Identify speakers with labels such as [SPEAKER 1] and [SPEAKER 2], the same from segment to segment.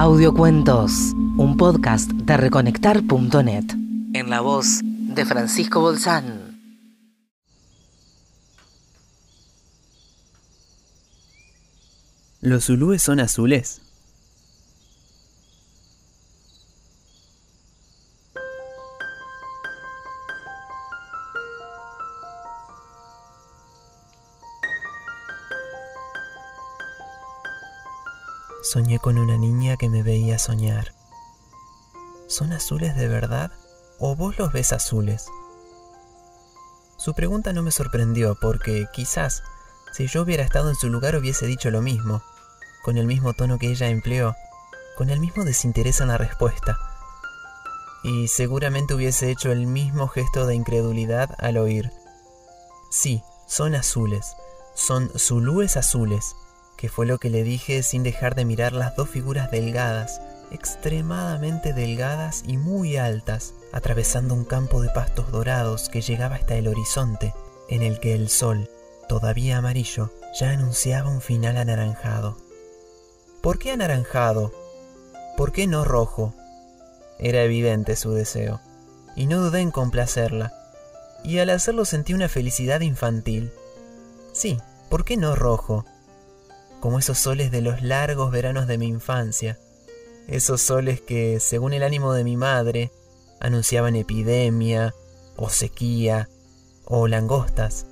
[SPEAKER 1] Audiocuentos, un podcast de reconectar.net. En la voz de Francisco Bolsán.
[SPEAKER 2] Los zulúes son azules. Soñé con una niña que me veía soñar. ¿Son azules de verdad o vos los ves azules? Su pregunta no me sorprendió porque quizás si yo hubiera estado en su lugar hubiese dicho lo mismo, con el mismo tono que ella empleó, con el mismo desinterés en la respuesta. Y seguramente hubiese hecho el mismo gesto de incredulidad al oír. Sí, son azules, son zulúes azules, que fue lo que le dije sin dejar de mirar las dos figuras delgadas, extremadamente delgadas y muy altas, atravesando un campo de pastos dorados que llegaba hasta el horizonte, en el que el sol, todavía amarillo, ya anunciaba un final anaranjado. ¿Por qué anaranjado? ¿Por qué no rojo? Era evidente su deseo, y no dudé en complacerla, y al hacerlo sentí una felicidad infantil. Sí, ¿por qué no rojo? Como esos soles de los largos veranos de mi infancia, esos soles que, según el ánimo de mi madre, anunciaban epidemia, o sequía, o langostas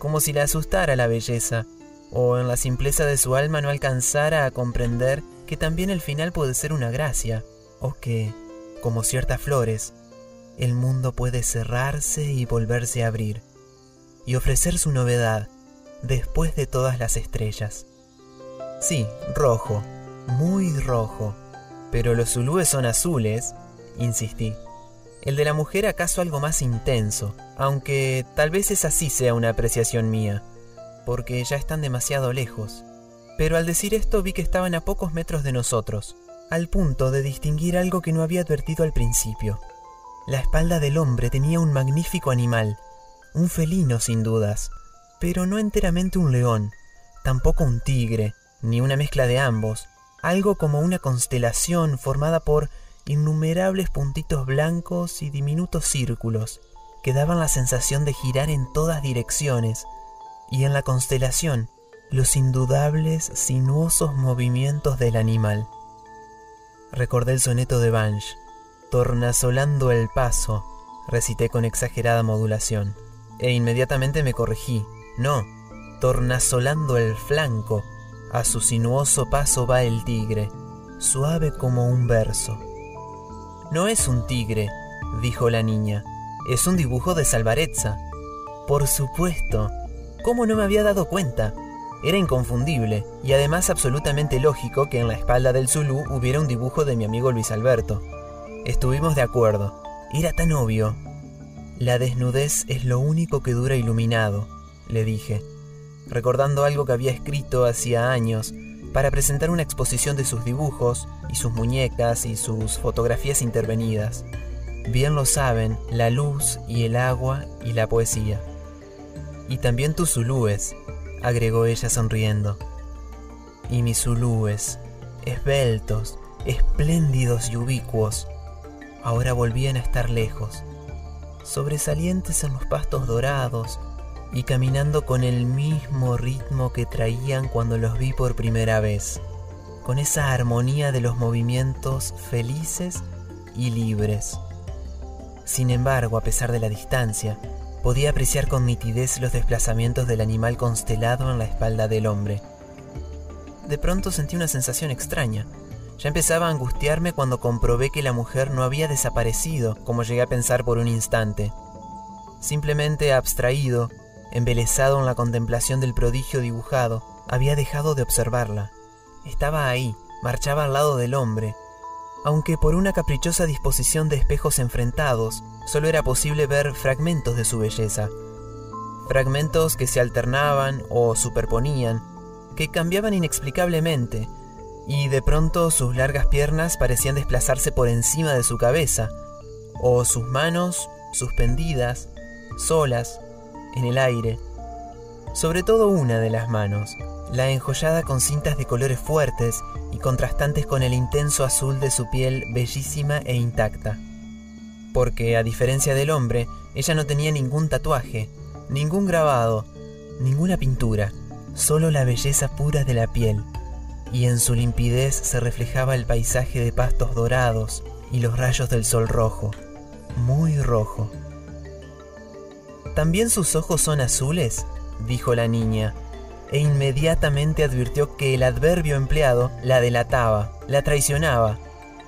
[SPEAKER 2] como si le asustara la belleza, o en la simpleza de su alma no alcanzara a comprender que también el final puede ser una gracia, o que, como ciertas flores, el mundo puede cerrarse y volverse a abrir, y ofrecer su novedad después de todas las estrellas. Sí, rojo, muy rojo, pero los zulúes son azules, insistí. El de la mujer acaso algo más intenso, aunque tal vez esa sí sea una apreciación mía, porque ya están demasiado lejos. Pero al decir esto vi que estaban a pocos metros de nosotros, al punto de distinguir algo que no había advertido al principio. La espalda del hombre tenía un magnífico animal, un felino sin dudas, pero no enteramente un león, tampoco un tigre, ni una mezcla de ambos, algo como una constelación formada por innumerables puntitos blancos y diminutos círculos que daban la sensación de girar en todas direcciones, y en la constelación los indudables sinuosos movimientos del animal. Recordé el soneto de Banch, tornasolando el paso, recité con exagerada modulación, e inmediatamente me corregí, no, tornasolando el flanco, a su sinuoso paso va el tigre, suave como un verso. No es un tigre, dijo la niña. Es un dibujo de Salvarezza. Por supuesto. ¿Cómo no me había dado cuenta? Era inconfundible y además absolutamente lógico que en la espalda del Zulu hubiera un dibujo de mi amigo Luis Alberto. Estuvimos de acuerdo. Era tan obvio. La desnudez es lo único que dura iluminado, le dije, recordando algo que había escrito hacía años para presentar una exposición de sus dibujos y sus muñecas y sus fotografías intervenidas. Bien lo saben la luz y el agua y la poesía. Y también tus zulúes, agregó ella sonriendo. Y mis zulúes, esbeltos, espléndidos y ubicuos, ahora volvían a estar lejos, sobresalientes en los pastos dorados, y caminando con el mismo ritmo que traían cuando los vi por primera vez, con esa armonía de los movimientos felices y libres. Sin embargo, a pesar de la distancia, podía apreciar con nitidez los desplazamientos del animal constelado en la espalda del hombre. De pronto sentí una sensación extraña. Ya empezaba a angustiarme cuando comprobé que la mujer no había desaparecido, como llegué a pensar por un instante. Simplemente abstraído, embelesado en la contemplación del prodigio dibujado, había dejado de observarla. Estaba ahí, marchaba al lado del hombre, aunque por una caprichosa disposición de espejos enfrentados, solo era posible ver fragmentos de su belleza. Fragmentos que se alternaban o superponían, que cambiaban inexplicablemente, y de pronto sus largas piernas parecían desplazarse por encima de su cabeza, o sus manos suspendidas, solas, en el aire, sobre todo una de las manos, la enjollada con cintas de colores fuertes y contrastantes con el intenso azul de su piel bellísima e intacta. Porque, a diferencia del hombre, ella no tenía ningún tatuaje, ningún grabado, ninguna pintura, solo la belleza pura de la piel, y en su limpidez se reflejaba el paisaje de pastos dorados y los rayos del sol rojo, muy rojo. ¿También sus ojos son azules? dijo la niña, e inmediatamente advirtió que el adverbio empleado la delataba, la traicionaba.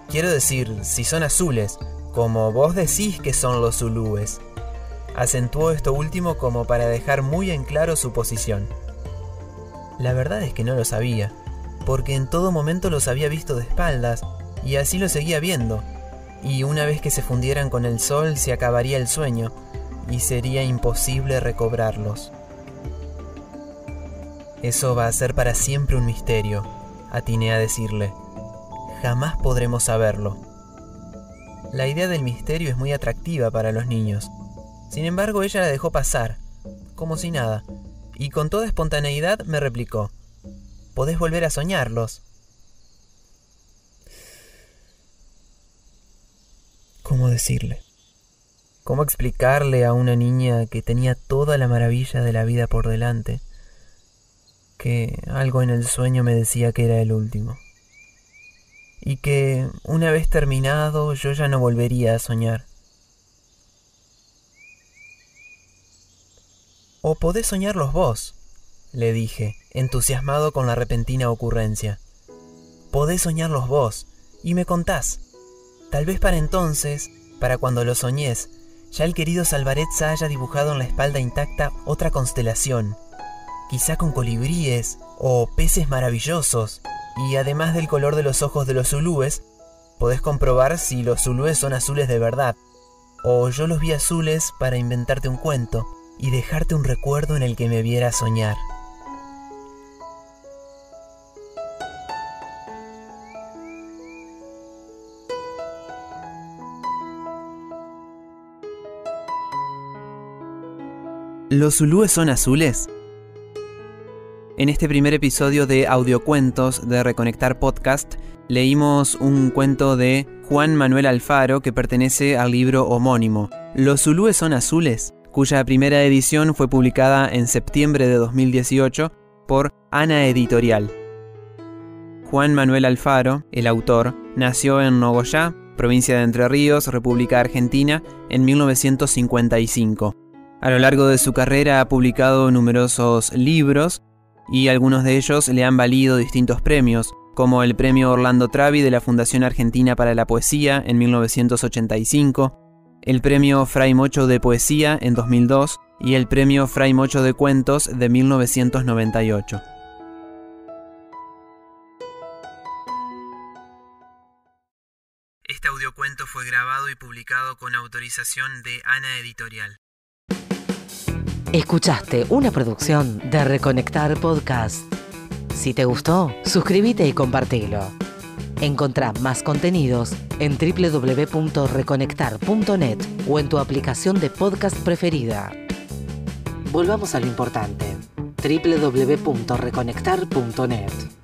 [SPEAKER 2] Quiero decir, si son azules, como vos decís que son los zulúes. Acentuó esto último como para dejar muy en claro su posición. La verdad es que no lo sabía, porque en todo momento los había visto de espaldas, y así lo seguía viendo, y una vez que se fundieran con el sol se acabaría el sueño, y sería imposible recobrarlos. Eso va a ser para siempre un misterio, atiné a decirle. Jamás podremos saberlo. La idea del misterio es muy atractiva para los niños. Sin embargo, ella la dejó pasar, como si nada, y con toda espontaneidad me replicó, podés volver a soñarlos. ¿Cómo decirle? ¿Cómo explicarle a una niña que tenía toda la maravilla de la vida por delante? que algo en el sueño me decía que era el último. Y que, una vez terminado, yo ya no volvería a soñar. O podés soñarlos vos, le dije, entusiasmado con la repentina ocurrencia. Podés soñarlos vos, y me contás. Tal vez para entonces, para cuando lo soñés, ya el querido Salvaretza haya dibujado en la espalda intacta otra constelación, quizá con colibríes o peces maravillosos, y además del color de los ojos de los zulúes, podés comprobar si los zulúes son azules de verdad, o yo los vi azules para inventarte un cuento y dejarte un recuerdo en el que me viera soñar. ¿Los zulúes son azules? En este primer episodio de Audiocuentos de Reconectar Podcast, leímos un cuento de Juan Manuel Alfaro que pertenece al libro homónimo, Los Zulúes son azules, cuya primera edición fue publicada en septiembre de 2018 por Ana Editorial. Juan Manuel Alfaro, el autor, nació en Nogoyá, provincia de Entre Ríos, República Argentina, en 1955. A lo largo de su carrera ha publicado numerosos libros, y algunos de ellos le han valido distintos premios, como el Premio Orlando Travi de la Fundación Argentina para la Poesía en 1985, el Premio Fray Mocho de Poesía en 2002 y el Premio Fray Mocho de Cuentos de 1998. Este audiocuento fue grabado y publicado con autorización de Ana Editorial.
[SPEAKER 1] Escuchaste una producción de Reconectar Podcast. Si te gustó, suscríbete y compartilo. Encontrá más contenidos en www.reconectar.net o en tu aplicación de podcast preferida. Volvamos a lo importante. www.reconectar.net